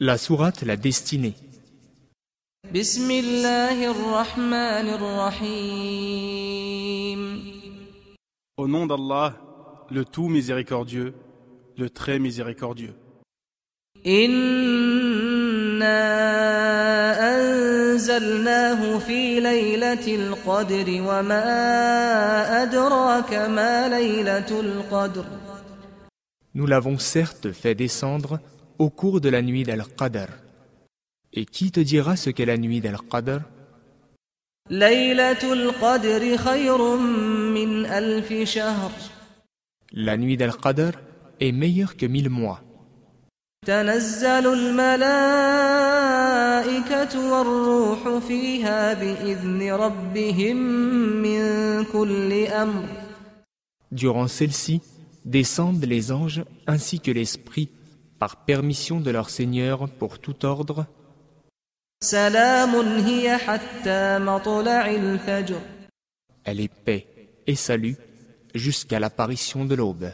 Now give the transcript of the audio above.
La sourate La destinée. بسم الله الرحمن الرحيم Au nom d'Allah, le tout miséricordieux, le très miséricordieux. إنا أنزلناه في ليلة القدر وما أدراك ما ليلة القدر Nous l'avons certes fait descendre au cours de la nuit d'Al-Qadr. Et qui te dira ce qu'est la nuit d'Al-Qadr? La nuit d'Al-Qadr est meilleure que mille mois. Durant celle-ci, descendent les anges ainsi que l'esprit par permission de leur Seigneur pour tout ordre. Elle est paix et salut jusqu'à l'apparition de l'aube.